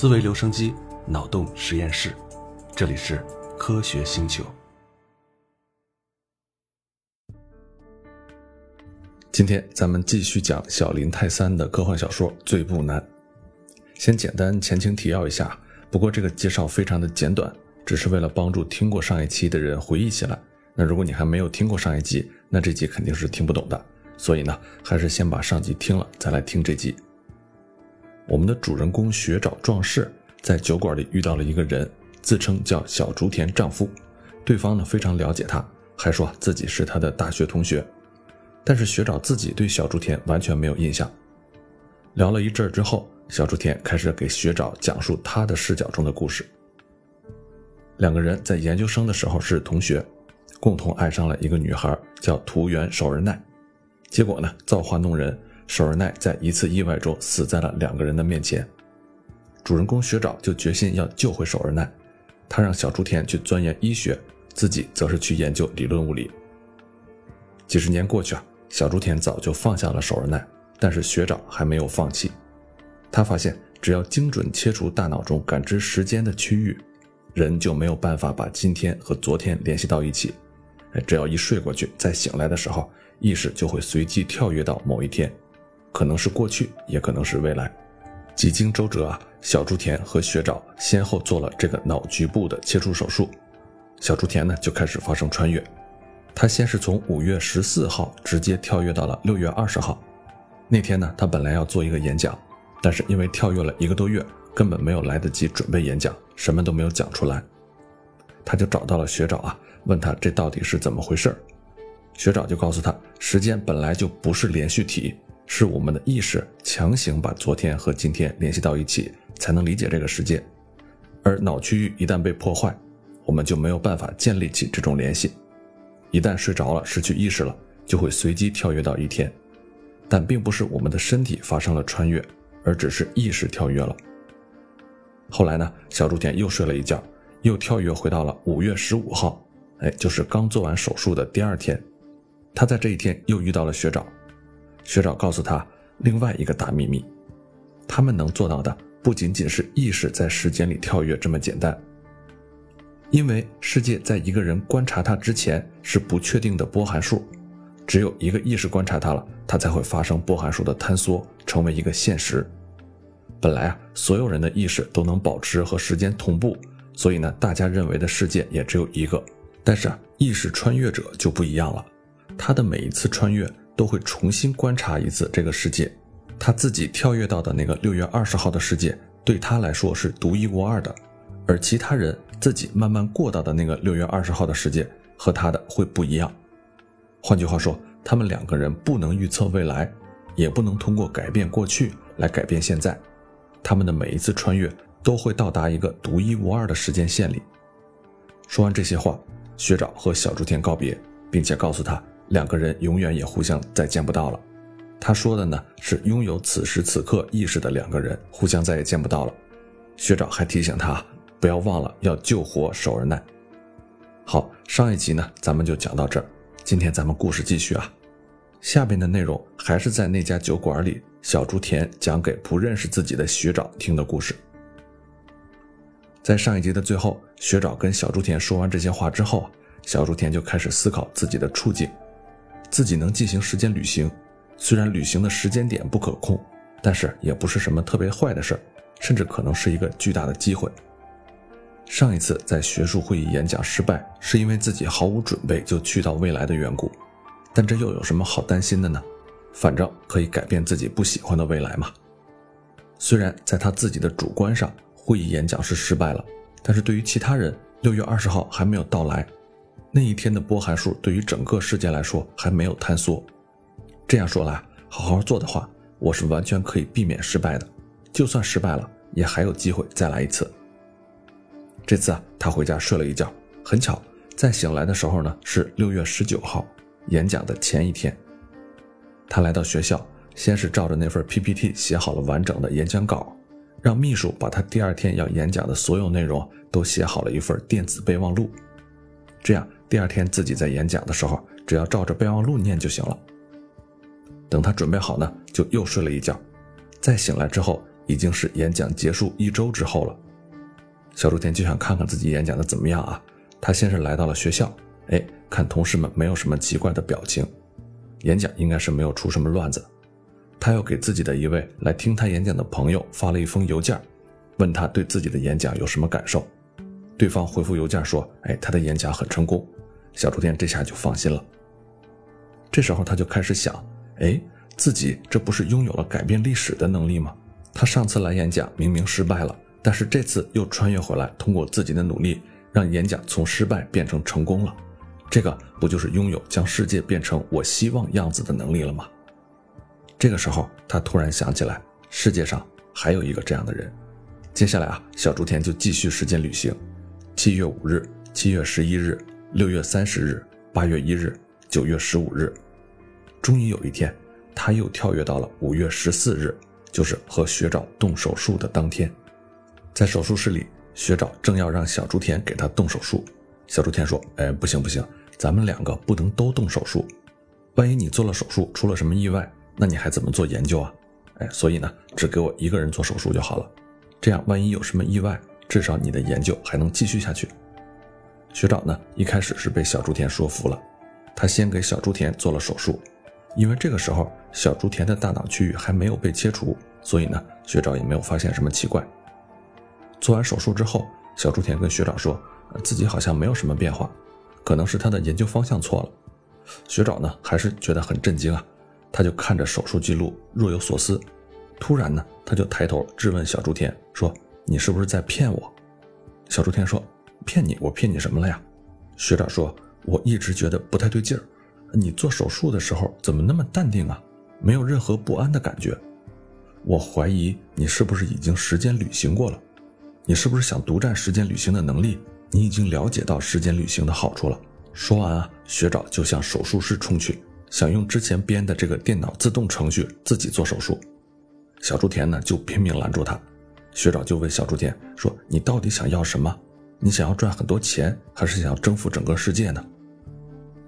思维留声机，脑洞实验室，这里是科学星球。今天咱们继续讲小林泰三的科幻小说《最不难》。先简单前情提要一下，不过这个介绍非常的简短，只是为了帮助听过上一期的人回忆起来。那如果你还没有听过上一集，那这集肯定是听不懂的。所以呢，还是先把上集听了再来听这集。我们的主人公学长壮士在酒馆里遇到了一个人，自称叫小竹田丈夫，对方呢非常了解他，还说自己是他的大学同学。但是学长自己对小竹田完全没有印象。聊了一阵之后，小竹田开始给学长讲述他的视角中的故事。两个人在研究生的时候是同学，共同爱上了一个女孩，叫图原守人奈。结果呢，造化弄人，守人奈在一次意外中死在了两个人的面前。主人公学长就决心要救回守人奈，他让小竹田去钻研医学，自己则是去研究理论物理。几十年过去啊，小竹田早就放下了守人奈，但是学长还没有放弃。他发现，只要精准切除大脑中感知时间的区域，人就没有办法把今天和昨天联系到一起。只要一睡过去，再醒来的时候。意识就会随机跳跃到某一天，可能是过去，也可能是未来。几经周折啊，小竹田和学长先后做了这个脑局部的切除手术。小竹田呢就开始发生穿越，他先是从五月十四号直接跳跃到了六月二十号。那天呢，他本来要做一个演讲，但是因为跳跃了一个多月，根本没有来得及准备演讲，什么都没有讲出来。他就找到了学长啊，问他这到底是怎么回事儿。学长就告诉他，时间本来就不是连续体，是我们的意识强行把昨天和今天联系到一起，才能理解这个世界。而脑区域一旦被破坏，我们就没有办法建立起这种联系。一旦睡着了，失去意识了，就会随机跳跃到一天。但并不是我们的身体发生了穿越，而只是意识跳跃了。后来呢，小竹田又睡了一觉，又跳跃回到了五月十五号，哎，就是刚做完手术的第二天。他在这一天又遇到了学长，学长告诉他另外一个大秘密：他们能做到的不仅仅是意识在时间里跳跃这么简单。因为世界在一个人观察它之前是不确定的波函数，只有一个意识观察它了，它才会发生波函数的坍缩，成为一个现实。本来啊，所有人的意识都能保持和时间同步，所以呢，大家认为的世界也只有一个。但是啊，意识穿越者就不一样了。他的每一次穿越都会重新观察一次这个世界，他自己跳跃到的那个六月二十号的世界对他来说是独一无二的，而其他人自己慢慢过到的那个六月二十号的世界和他的会不一样。换句话说，他们两个人不能预测未来，也不能通过改变过去来改变现在，他们的每一次穿越都会到达一个独一无二的时间线里。说完这些话，学长和小竹田告别，并且告诉他。两个人永远也互相再见不到了。他说的呢是拥有此时此刻意识的两个人互相再也见不到了。学长还提醒他不要忘了要救活守人奈。好，上一集呢咱们就讲到这儿，今天咱们故事继续啊。下边的内容还是在那家酒馆里，小竹田讲给不认识自己的学长听的故事。在上一集的最后，学长跟小竹田说完这些话之后，小竹田就开始思考自己的处境。自己能进行时间旅行，虽然旅行的时间点不可控，但是也不是什么特别坏的事儿，甚至可能是一个巨大的机会。上一次在学术会议演讲失败，是因为自己毫无准备就去到未来的缘故，但这又有什么好担心的呢？反正可以改变自己不喜欢的未来嘛。虽然在他自己的主观上，会议演讲是失败了，但是对于其他人，六月二十号还没有到来。那一天的波函数对于整个世界来说还没有坍缩。这样说来，好好做的话，我是完全可以避免失败的。就算失败了，也还有机会再来一次。这次啊，他回家睡了一觉，很巧，在醒来的时候呢，是六月十九号，演讲的前一天。他来到学校，先是照着那份 PPT 写好了完整的演讲稿，让秘书把他第二天要演讲的所有内容都写好了一份电子备忘录，这样。第二天自己在演讲的时候，只要照着备忘录念就行了。等他准备好呢，就又睡了一觉。再醒来之后，已经是演讲结束一周之后了。小竹田就想看看自己演讲的怎么样啊。他先是来到了学校，哎，看同事们没有什么奇怪的表情，演讲应该是没有出什么乱子。他又给自己的一位来听他演讲的朋友发了一封邮件，问他对自己的演讲有什么感受。对方回复邮件说：“哎，他的演讲很成功。”小竹田这下就放心了。这时候他就开始想：哎，自己这不是拥有了改变历史的能力吗？他上次来演讲明明失败了，但是这次又穿越回来，通过自己的努力。让演讲从失败变成成功了，这个不就是拥有将世界变成我希望样子的能力了吗？这个时候，他突然想起来，世界上还有一个这样的人。接下来啊，小竹田就继续时间旅行，七月五日、七月十一日、六月三十日、八月一日、九月十五日，终于有一天，他又跳跃到了五月十四日，就是和学长动手术的当天，在手术室里。学长正要让小竹田给他动手术，小竹田说：“哎，不行不行，咱们两个不能都动手术，万一你做了手术出了什么意外，那你还怎么做研究啊？哎，所以呢，只给我一个人做手术就好了，这样万一有什么意外，至少你的研究还能继续下去。”学长呢，一开始是被小竹田说服了，他先给小竹田做了手术，因为这个时候小竹田的大脑区域还没有被切除，所以呢，学长也没有发现什么奇怪。做完手术之后，小竹田跟学长说，自己好像没有什么变化，可能是他的研究方向错了。学长呢，还是觉得很震惊啊，他就看着手术记录，若有所思。突然呢，他就抬头质问小竹田说：“你是不是在骗我？”小竹田说：“骗你？我骗你什么了呀？”学长说：“我一直觉得不太对劲儿，你做手术的时候怎么那么淡定啊？没有任何不安的感觉。我怀疑你是不是已经时间旅行过了。”你是不是想独占时间旅行的能力？你已经了解到时间旅行的好处了。说完啊，学长就向手术室冲去，想用之前编的这个电脑自动程序自己做手术。小竹田呢就拼命拦住他。学长就问小竹田说：“你到底想要什么？你想要赚很多钱，还是想要征服整个世界呢？”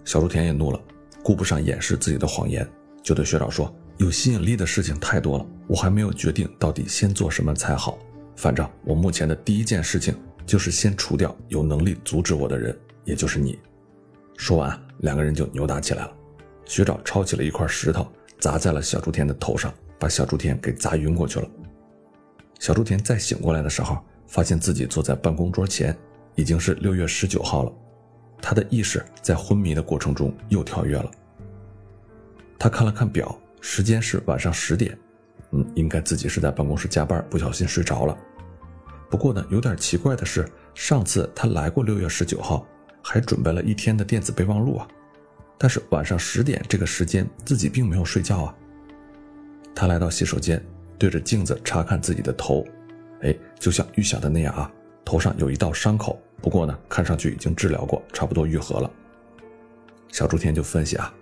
小竹田也怒了，顾不上掩饰自己的谎言，就对学长说：“有吸引力的事情太多了，我还没有决定到底先做什么才好。”反正我目前的第一件事情就是先除掉有能力阻止我的人，也就是你。说完，两个人就扭打起来了。学长抄起了一块石头砸在了小竹田的头上，把小竹田给砸晕过去了。小竹田再醒过来的时候，发现自己坐在办公桌前，已经是六月十九号了。他的意识在昏迷的过程中又跳跃了。他看了看表，时间是晚上十点。嗯，应该自己是在办公室加班，不小心睡着了。不过呢，有点奇怪的是，上次他来过六月十九号，还准备了一天的电子备忘录啊。但是晚上十点这个时间，自己并没有睡觉啊。他来到洗手间，对着镜子查看自己的头，哎，就像预想的那样啊，头上有一道伤口，不过呢，看上去已经治疗过，差不多愈合了。小朱天就分析啊，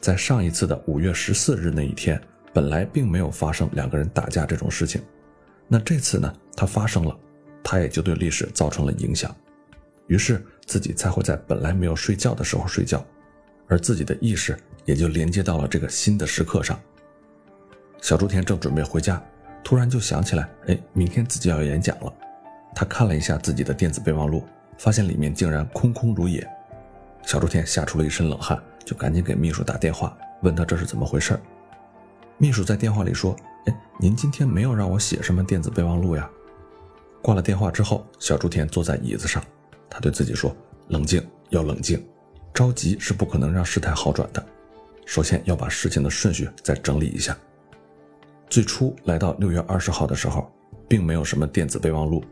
在上一次的五月十四日那一天。本来并没有发生两个人打架这种事情，那这次呢，它发生了，它也就对历史造成了影响，于是自己才会在本来没有睡觉的时候睡觉，而自己的意识也就连接到了这个新的时刻上。小竹田正准备回家，突然就想起来，哎，明天自己要演讲了。他看了一下自己的电子备忘录，发现里面竟然空空如也。小竹田吓出了一身冷汗，就赶紧给秘书打电话，问他这是怎么回事。秘书在电话里说：“哎，您今天没有让我写什么电子备忘录呀？”挂了电话之后，小竹田坐在椅子上，他对自己说：“冷静，要冷静，着急是不可能让事态好转的。首先要把事情的顺序再整理一下。最初来到六月二十号的时候，并没有什么电子备忘录。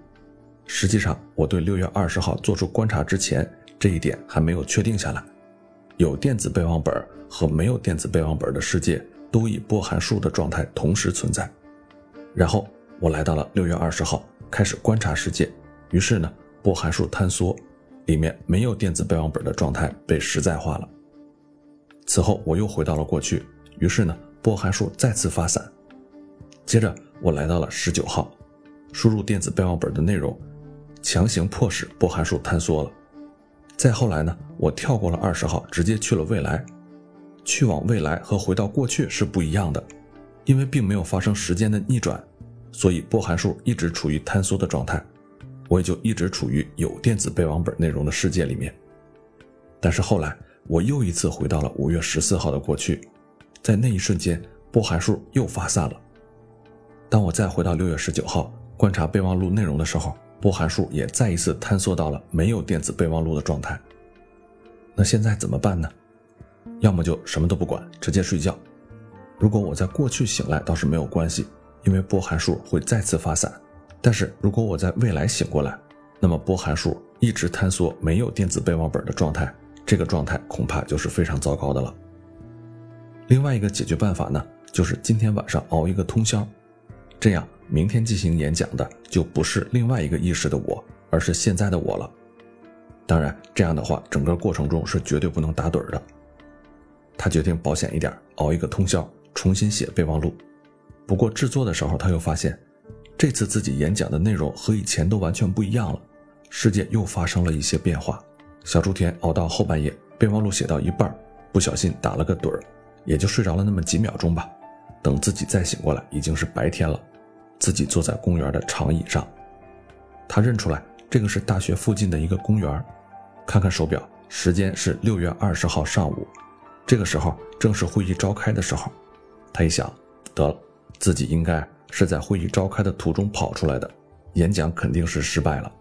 实际上，我对六月二十号做出观察之前，这一点还没有确定下来。有电子备忘本和没有电子备忘本的世界。”都以波函数的状态同时存在，然后我来到了六月二十号，开始观察世界。于是呢，波函数坍缩，里面没有电子备忘本的状态被实在化了。此后我又回到了过去，于是呢，波函数再次发散。接着我来到了十九号，输入电子备忘本的内容，强行迫使波函数坍缩了。再后来呢，我跳过了二十号，直接去了未来。去往未来和回到过去是不一样的，因为并没有发生时间的逆转，所以波函数一直处于坍缩的状态，我也就一直处于有电子备忘本内容的世界里面。但是后来我又一次回到了五月十四号的过去，在那一瞬间，波函数又发散了。当我再回到六月十九号观察备忘录内容的时候，波函数也再一次坍缩到了没有电子备忘录的状态。那现在怎么办呢？要么就什么都不管，直接睡觉。如果我在过去醒来倒是没有关系，因为波函数会再次发散。但是如果我在未来醒过来，那么波函数一直坍缩没有电子备忘本的状态，这个状态恐怕就是非常糟糕的了。另外一个解决办法呢，就是今天晚上熬一个通宵，这样明天进行演讲的就不是另外一个意识的我，而是现在的我了。当然，这样的话，整个过程中是绝对不能打盹的。他决定保险一点，熬一个通宵，重新写备忘录。不过制作的时候，他又发现，这次自己演讲的内容和以前都完全不一样了，世界又发生了一些变化。小猪田熬到后半夜，备忘录写到一半，不小心打了个盹儿，也就睡着了那么几秒钟吧。等自己再醒过来，已经是白天了。自己坐在公园的长椅上，他认出来这个是大学附近的一个公园。看看手表，时间是六月二十号上午。这个时候正是会议召开的时候，他一想，得了，自己应该是在会议召开的途中跑出来的，演讲肯定是失败了。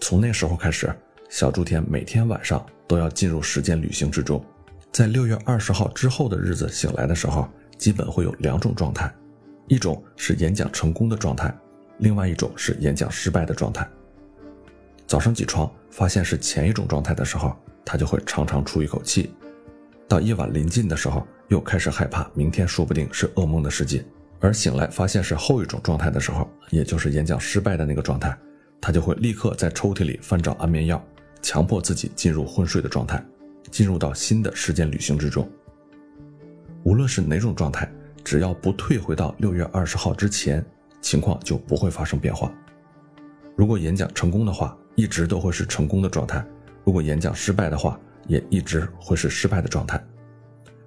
从那时候开始，小猪田每天晚上都要进入时间旅行之中，在六月二十号之后的日子醒来的时候，基本会有两种状态，一种是演讲成功的状态，另外一种是演讲失败的状态。早上起床发现是前一种状态的时候，他就会长长出一口气。到夜晚临近的时候，又开始害怕明天说不定是噩梦的世界，而醒来发现是后一种状态的时候，也就是演讲失败的那个状态，他就会立刻在抽屉里翻找安眠药，强迫自己进入昏睡的状态，进入到新的时间旅行之中。无论是哪种状态，只要不退回到六月二十号之前，情况就不会发生变化。如果演讲成功的话，一直都会是成功的状态；如果演讲失败的话，也一直会是失败的状态，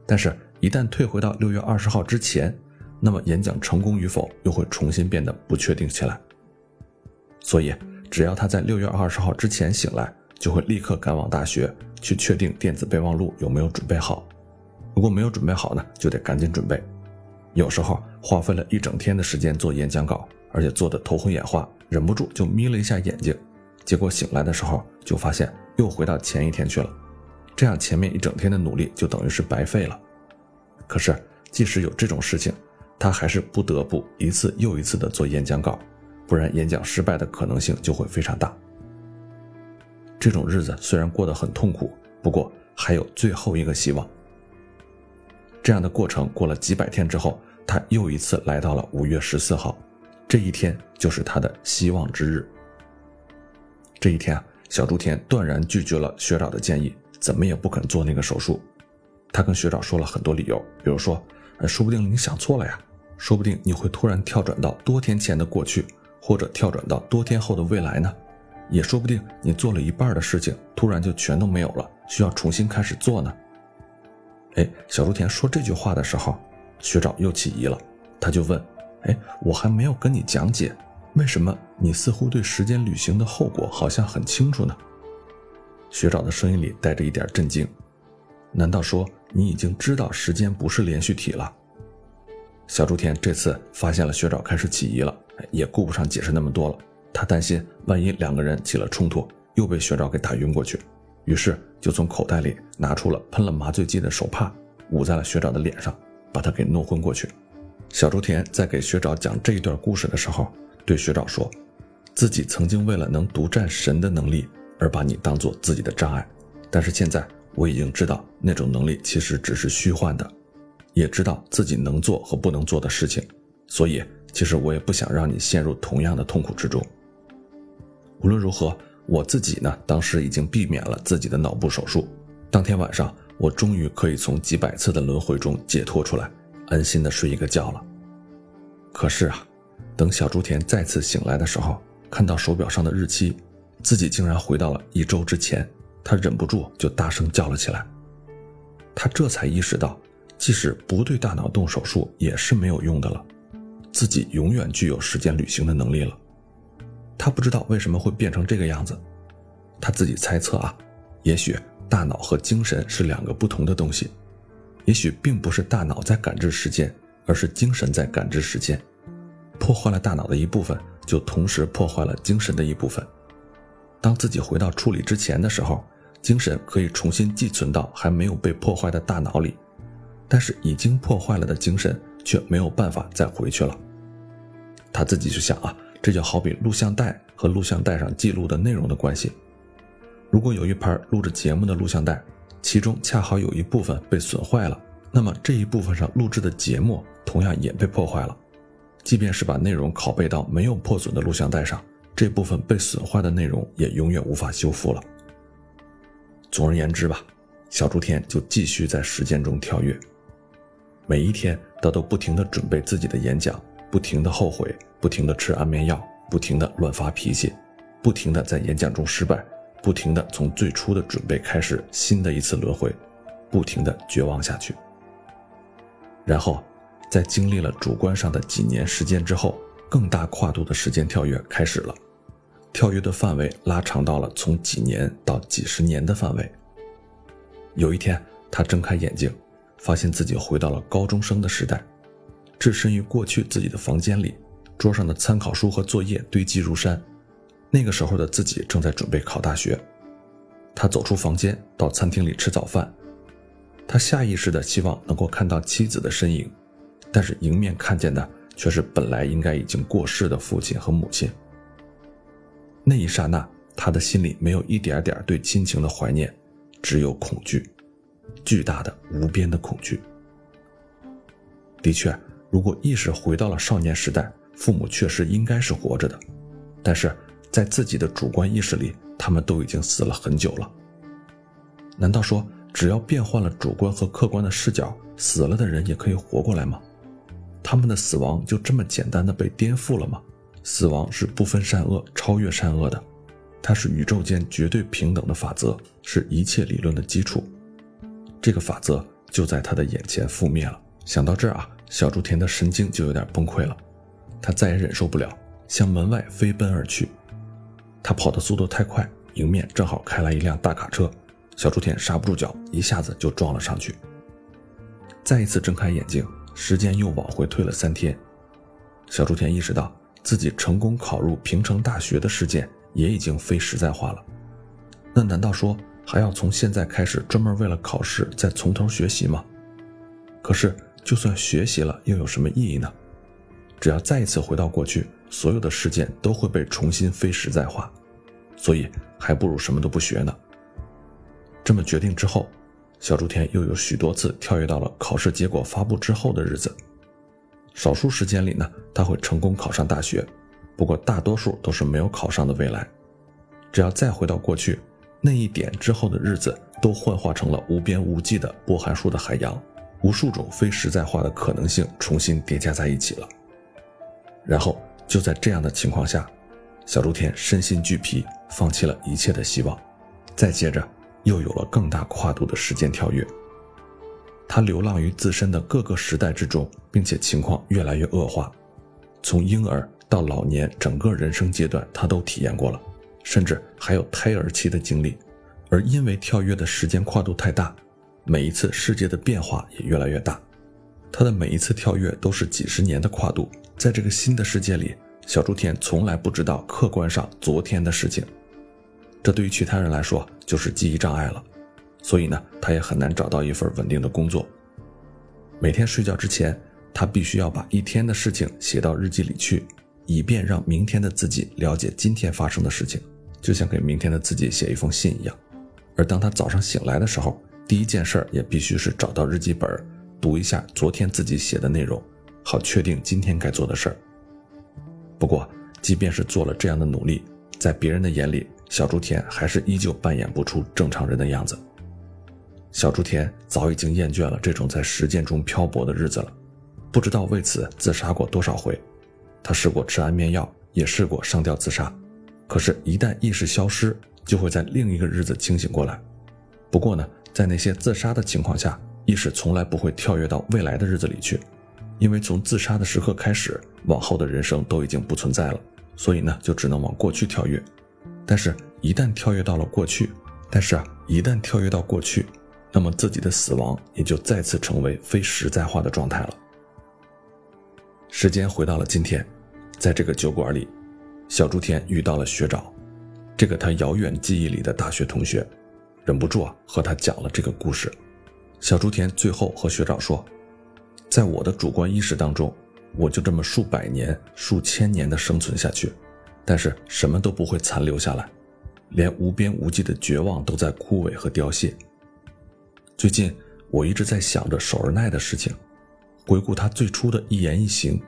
但是，一旦退回到六月二十号之前，那么演讲成功与否又会重新变得不确定起来。所以，只要他在六月二十号之前醒来，就会立刻赶往大学去确定电子备忘录有没有准备好。如果没有准备好呢，就得赶紧准备。有时候花费了一整天的时间做演讲稿，而且做的头昏眼花，忍不住就眯了一下眼睛，结果醒来的时候就发现又回到前一天去了。这样前面一整天的努力就等于是白费了。可是即使有这种事情，他还是不得不一次又一次的做演讲稿，不然演讲失败的可能性就会非常大。这种日子虽然过得很痛苦，不过还有最后一个希望。这样的过程过了几百天之后，他又一次来到了五月十四号，这一天就是他的希望之日。这一天啊，小竹田断然拒绝了学长的建议。怎么也不肯做那个手术，他跟学长说了很多理由，比如说，说不定你想错了呀，说不定你会突然跳转到多天前的过去，或者跳转到多天后的未来呢，也说不定你做了一半的事情，突然就全都没有了，需要重新开始做呢。哎，小猪田说这句话的时候，学长又起疑了，他就问，哎，我还没有跟你讲解，为什么你似乎对时间旅行的后果好像很清楚呢？学长的声音里带着一点震惊，难道说你已经知道时间不是连续体了？小竹田这次发现了学长开始起疑了，也顾不上解释那么多了。他担心万一两个人起了冲突，又被学长给打晕过去，于是就从口袋里拿出了喷了麻醉剂的手帕，捂在了学长的脸上，把他给弄昏过去。小猪田在给学长讲这一段故事的时候，对学长说，自己曾经为了能独占神的能力。而把你当做自己的障碍，但是现在我已经知道那种能力其实只是虚幻的，也知道自己能做和不能做的事情，所以其实我也不想让你陷入同样的痛苦之中。无论如何，我自己呢，当时已经避免了自己的脑部手术。当天晚上，我终于可以从几百次的轮回中解脱出来，安心的睡一个觉了。可是啊，等小猪田再次醒来的时候，看到手表上的日期。自己竟然回到了一周之前，他忍不住就大声叫了起来。他这才意识到，即使不对大脑动手术也是没有用的了。自己永远具有时间旅行的能力了。他不知道为什么会变成这个样子，他自己猜测啊，也许大脑和精神是两个不同的东西，也许并不是大脑在感知时间，而是精神在感知时间。破坏了大脑的一部分，就同时破坏了精神的一部分。当自己回到处理之前的时候，精神可以重新寄存到还没有被破坏的大脑里，但是已经破坏了的精神却没有办法再回去了。他自己就想啊，这就好比录像带和录像带上记录的内容的关系。如果有一盘录着节目的录像带，其中恰好有一部分被损坏了，那么这一部分上录制的节目同样也被破坏了。即便是把内容拷贝到没有破损的录像带上，这部分被损坏的内容也永远无法修复了。总而言之吧，小猪田就继续在时间中跳跃。每一天，他都不停地准备自己的演讲，不停地后悔，不停地吃安眠药，不停地乱发脾气，不停地在演讲中失败，不停地从最初的准备开始新的一次轮回，不停地绝望下去，然后。在经历了主观上的几年时间之后，更大跨度的时间跳跃开始了，跳跃的范围拉长到了从几年到几十年的范围。有一天，他睁开眼睛，发现自己回到了高中生的时代，置身于过去自己的房间里，桌上的参考书和作业堆积如山。那个时候的自己正在准备考大学，他走出房间，到餐厅里吃早饭，他下意识的希望能够看到妻子的身影。但是迎面看见的却是本来应该已经过世的父亲和母亲。那一刹那，他的心里没有一点点对亲情的怀念，只有恐惧，巨大的、无边的恐惧。的确，如果意识回到了少年时代，父母确实应该是活着的，但是在自己的主观意识里，他们都已经死了很久了。难道说，只要变换了主观和客观的视角，死了的人也可以活过来吗？他们的死亡就这么简单的被颠覆了吗？死亡是不分善恶、超越善恶的，它是宇宙间绝对平等的法则，是一切理论的基础。这个法则就在他的眼前覆灭了。想到这儿啊，小竹田的神经就有点崩溃了，他再也忍受不了，向门外飞奔而去。他跑的速度太快，迎面正好开来一辆大卡车，小竹田刹不住脚，一下子就撞了上去。再一次睁开眼睛。时间又往回退了三天，小竹田意识到自己成功考入平城大学的事件也已经非实在化了。那难道说还要从现在开始专门为了考试再从头学习吗？可是就算学习了又有什么意义呢？只要再一次回到过去，所有的事件都会被重新非实在化，所以还不如什么都不学呢。这么决定之后。小竹田又有许多次跳跃到了考试结果发布之后的日子，少数时间里呢，他会成功考上大学，不过大多数都是没有考上的未来。只要再回到过去，那一点之后的日子都幻化成了无边无际的波函数的海洋，无数种非实在化的可能性重新叠加在一起了。然后就在这样的情况下，小猪田身心俱疲，放弃了一切的希望。再接着。又有了更大跨度的时间跳跃。他流浪于自身的各个时代之中，并且情况越来越恶化。从婴儿到老年，整个人生阶段他都体验过了，甚至还有胎儿期的经历。而因为跳跃的时间跨度太大，每一次世界的变化也越来越大。他的每一次跳跃都是几十年的跨度，在这个新的世界里，小猪田从来不知道客观上昨天的事情。这对于其他人来说就是记忆障碍了，所以呢，他也很难找到一份稳定的工作。每天睡觉之前，他必须要把一天的事情写到日记里去，以便让明天的自己了解今天发生的事情，就像给明天的自己写一封信一样。而当他早上醒来的时候，第一件事也必须是找到日记本，读一下昨天自己写的内容，好确定今天该做的事儿。不过，即便是做了这样的努力，在别人的眼里，小竹田还是依旧扮演不出正常人的样子。小竹田早已经厌倦了这种在实践中漂泊的日子了，不知道为此自杀过多少回。他试过吃安眠药，也试过上吊自杀，可是，一旦意识消失，就会在另一个日子清醒过来。不过呢，在那些自杀的情况下，意识从来不会跳跃到未来的日子里去，因为从自杀的时刻开始，往后的人生都已经不存在了，所以呢，就只能往过去跳跃。但是，一旦跳跃到了过去，但是啊，一旦跳跃到过去，那么自己的死亡也就再次成为非实在化的状态了。时间回到了今天，在这个酒馆里，小竹田遇到了学长，这个他遥远记忆里的大学同学，忍不住啊和他讲了这个故事。小竹田最后和学长说：“在我的主观意识当中，我就这么数百年、数千年的生存下去，但是什么都不会残留下来，连无边无际的绝望都在枯萎和凋谢。最近我一直在想着守儿奈的事情。”回顾他最初的一言一行，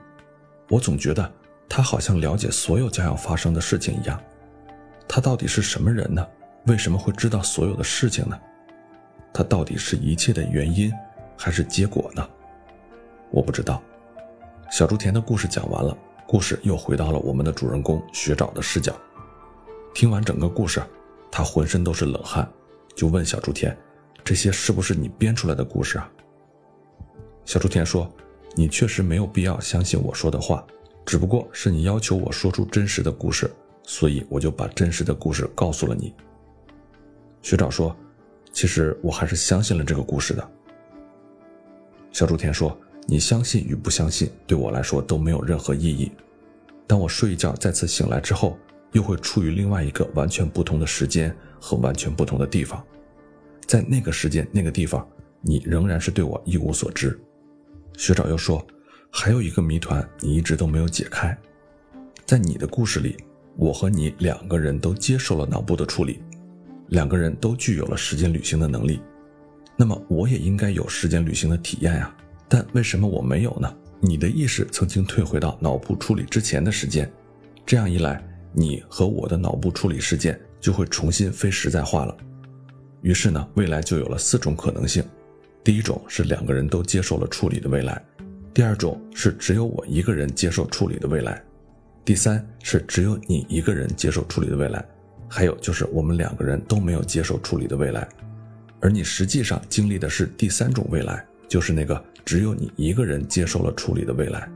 我总觉得他好像了解所有将要发生的事情一样。他到底是什么人呢？为什么会知道所有的事情呢？他到底是一切的原因，还是结果呢？我不知道。小竹田的故事讲完了，故事又回到了我们的主人公学长的视角。听完整个故事，他浑身都是冷汗，就问小竹田：“这些是不是你编出来的故事啊？”小竹田说：“你确实没有必要相信我说的话，只不过是你要求我说出真实的故事，所以我就把真实的故事告诉了你。”学长说：“其实我还是相信了这个故事的。”小竹田说：“你相信与不相信，对我来说都没有任何意义。当我睡一觉再次醒来之后，又会处于另外一个完全不同的时间和完全不同的地方，在那个时间、那个地方，你仍然是对我一无所知。”学长又说：“还有一个谜团，你一直都没有解开。在你的故事里，我和你两个人都接受了脑部的处理，两个人都具有了时间旅行的能力。那么，我也应该有时间旅行的体验呀。但为什么我没有呢？你的意识曾经退回到脑部处理之前的时间，这样一来，你和我的脑部处理事件就会重新非实在化了。于是呢，未来就有了四种可能性。”第一种是两个人都接受了处理的未来，第二种是只有我一个人接受处理的未来，第三是只有你一个人接受处理的未来，还有就是我们两个人都没有接受处理的未来，而你实际上经历的是第三种未来，就是那个只有你一个人接受了处理的未来，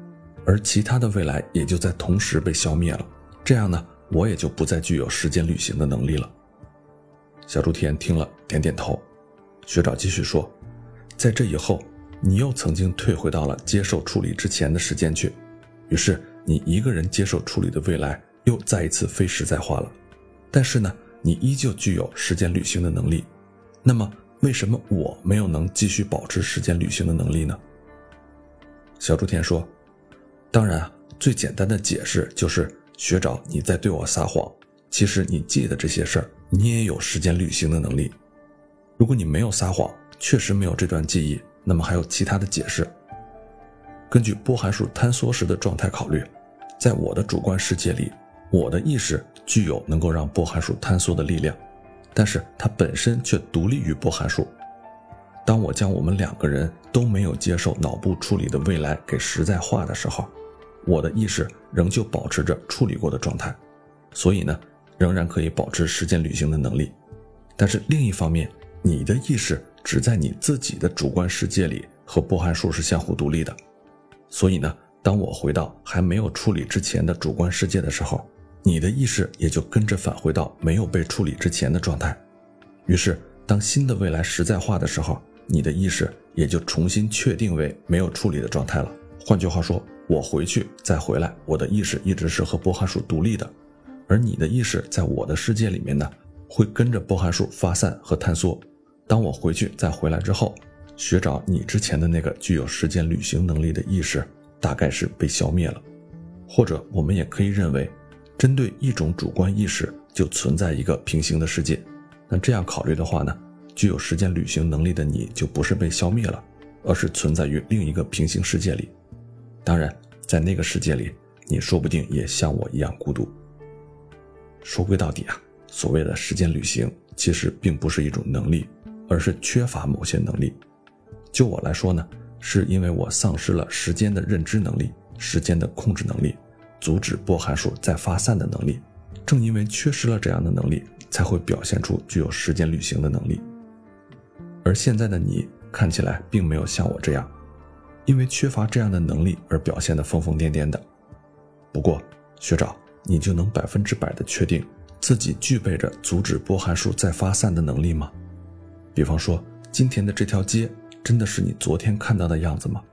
而其他的未来也就在同时被消灭了。这样呢，我也就不再具有时间旅行的能力了。小竹田听了点点头，学长继续说。在这以后，你又曾经退回到了接受处理之前的时间去，于是你一个人接受处理的未来又再一次非实在化了。但是呢，你依旧具有时间旅行的能力。那么，为什么我没有能继续保持时间旅行的能力呢？小竹田说：“当然啊，最简单的解释就是学长你在对我撒谎。其实你记得这些事儿，你也有时间旅行的能力。如果你没有撒谎。”确实没有这段记忆，那么还有其他的解释。根据波函数坍缩时的状态考虑，在我的主观世界里，我的意识具有能够让波函数坍缩的力量，但是它本身却独立于波函数。当我将我们两个人都没有接受脑部处理的未来给实在化的时候，我的意识仍旧保持着处理过的状态，所以呢，仍然可以保持时间旅行的能力。但是另一方面，你的意识。只在你自己的主观世界里和波函数是相互独立的，所以呢，当我回到还没有处理之前的主观世界的时候，你的意识也就跟着返回到没有被处理之前的状态。于是，当新的未来实在化的时候，你的意识也就重新确定为没有处理的状态了。换句话说，我回去再回来，我的意识一直是和波函数独立的，而你的意识在我的世界里面呢，会跟着波函数发散和坍缩。当我回去再回来之后，学长，你之前的那个具有时间旅行能力的意识，大概是被消灭了，或者我们也可以认为，针对一种主观意识就存在一个平行的世界。那这样考虑的话呢，具有时间旅行能力的你就不是被消灭了，而是存在于另一个平行世界里。当然，在那个世界里，你说不定也像我一样孤独。说归到底啊，所谓的时间旅行，其实并不是一种能力。而是缺乏某些能力。就我来说呢，是因为我丧失了时间的认知能力、时间的控制能力、阻止波函数再发散的能力。正因为缺失了这样的能力，才会表现出具有时间旅行的能力。而现在的你看起来并没有像我这样，因为缺乏这样的能力而表现得疯疯癫癫的。不过，学长，你就能百分之百的确定自己具备着阻止波函数再发散的能力吗？比方说，今天的这条街真的是你昨天看到的样子吗？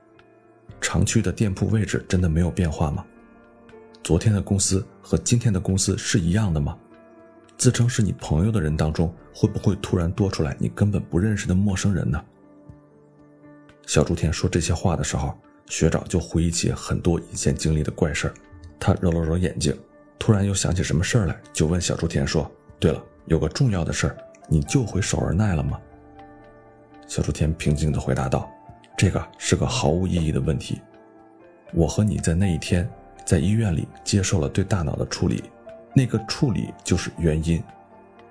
常去的店铺位置真的没有变化吗？昨天的公司和今天的公司是一样的吗？自称是你朋友的人当中，会不会突然多出来你根本不认识的陌生人呢？小竹田说这些话的时候，学长就回忆起很多以前经历的怪事儿。他揉了揉眼睛，突然又想起什么事儿来，就问小竹田说：“对了，有个重要的事儿，你救回守儿奈了吗？”小竹田平静地回答道：“这个是个毫无意义的问题。我和你在那一天在医院里接受了对大脑的处理。”那个处理就是原因，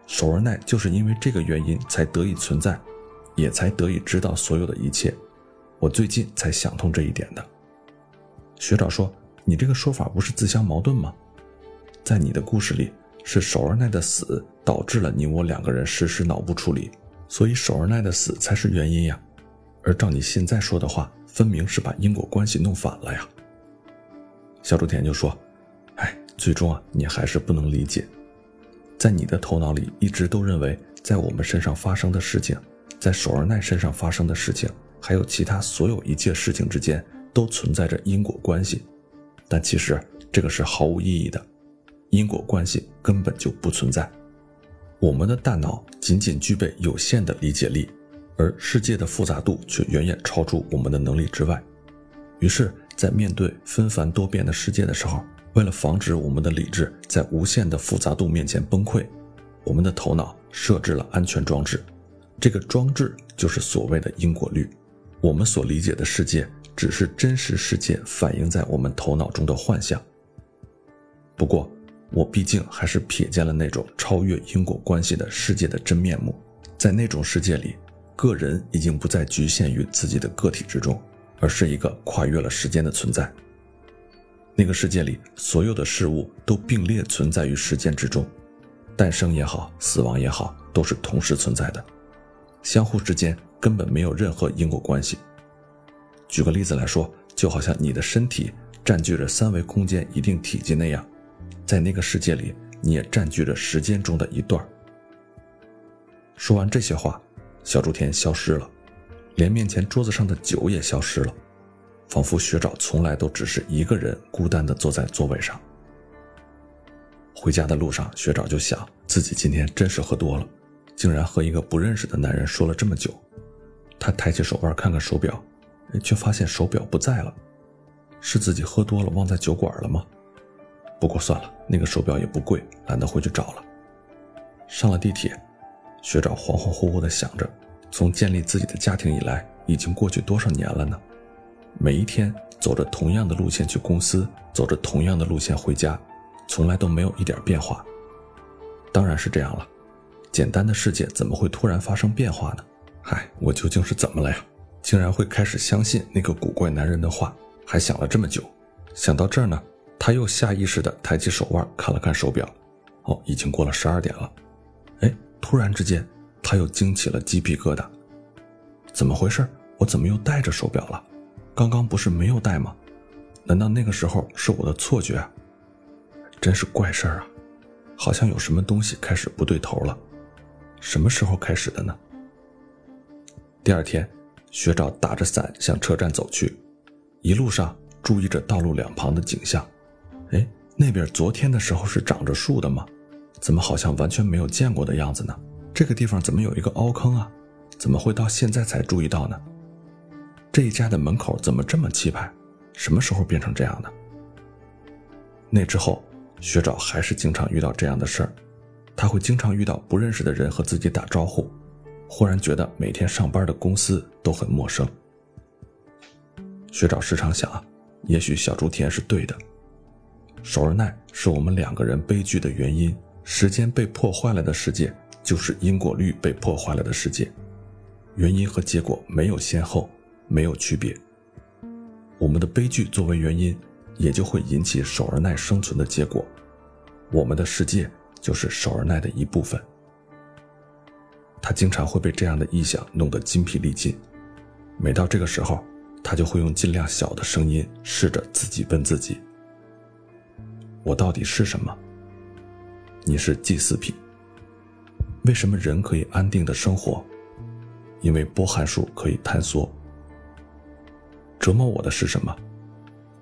守儿奈就是因为这个原因才得以存在，也才得以知道所有的一切。我最近才想通这一点的。学长说：“你这个说法不是自相矛盾吗？在你的故事里，是守儿奈的死导致了你我两个人实施脑部处理，所以守儿奈的死才是原因呀。而照你现在说的话，分明是把因果关系弄反了呀。”小竹田就说。哎最终啊，你还是不能理解，在你的头脑里一直都认为，在我们身上发生的事情，在守儿奈身上发生的事情，还有其他所有一切事情之间都存在着因果关系，但其实这个是毫无意义的，因果关系根本就不存在。我们的大脑仅仅具备有限的理解力，而世界的复杂度却远远超出我们的能力之外。于是，在面对纷繁多变的世界的时候，为了防止我们的理智在无限的复杂度面前崩溃，我们的头脑设置了安全装置。这个装置就是所谓的因果律。我们所理解的世界只是真实世界反映在我们头脑中的幻象。不过，我毕竟还是瞥见了那种超越因果关系的世界的真面目。在那种世界里，个人已经不再局限于自己的个体之中，而是一个跨越了时间的存在。那个世界里，所有的事物都并列存在于时间之中，诞生也好，死亡也好，都是同时存在的，相互之间根本没有任何因果关系。举个例子来说，就好像你的身体占据着三维空间一定体积那样，在那个世界里，你也占据着时间中的一段。说完这些话，小竹田消失了，连面前桌子上的酒也消失了。仿佛学长从来都只是一个人孤单地坐在座位上。回家的路上，学长就想自己今天真是喝多了，竟然和一个不认识的男人说了这么久。他抬起手腕看看手表，却发现手表不在了。是自己喝多了忘在酒馆了吗？不过算了，那个手表也不贵，懒得回去找了。上了地铁，学长恍恍惚惚地想着，从建立自己的家庭以来，已经过去多少年了呢？每一天走着同样的路线去公司，走着同样的路线回家，从来都没有一点变化。当然是这样了，简单的世界怎么会突然发生变化呢？嗨，我究竟是怎么了呀？竟然会开始相信那个古怪男人的话，还想了这么久。想到这儿呢，他又下意识地抬起手腕看了看手表，哦，已经过了十二点了。哎，突然之间，他又惊起了鸡皮疙瘩。怎么回事？我怎么又戴着手表了？刚刚不是没有戴吗？难道那个时候是我的错觉？真是怪事儿啊！好像有什么东西开始不对头了。什么时候开始的呢？第二天，学长打着伞向车站走去，一路上注意着道路两旁的景象。哎，那边昨天的时候是长着树的吗？怎么好像完全没有见过的样子呢？这个地方怎么有一个凹坑啊？怎么会到现在才注意到呢？这一家的门口怎么这么气派？什么时候变成这样的？那之后，学长还是经常遇到这样的事儿。他会经常遇到不认识的人和自己打招呼，忽然觉得每天上班的公司都很陌生。学长时常想啊，也许小竹田是对的，守儿奈是我们两个人悲剧的原因。时间被破坏了的世界，就是因果律被破坏了的世界。原因和结果没有先后。没有区别。我们的悲剧作为原因，也就会引起守尔奈生存的结果。我们的世界就是守尔奈的一部分。他经常会被这样的臆想弄得筋疲力尽。每到这个时候，他就会用尽量小的声音试着自己问自己：我到底是什么？你是祭祀品。为什么人可以安定的生活？因为波函数可以坍缩。折磨我的是什么？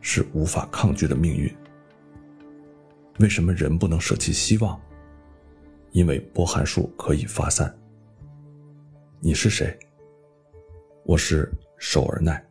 是无法抗拒的命运。为什么人不能舍弃希望？因为波函数可以发散。你是谁？我是守而奈。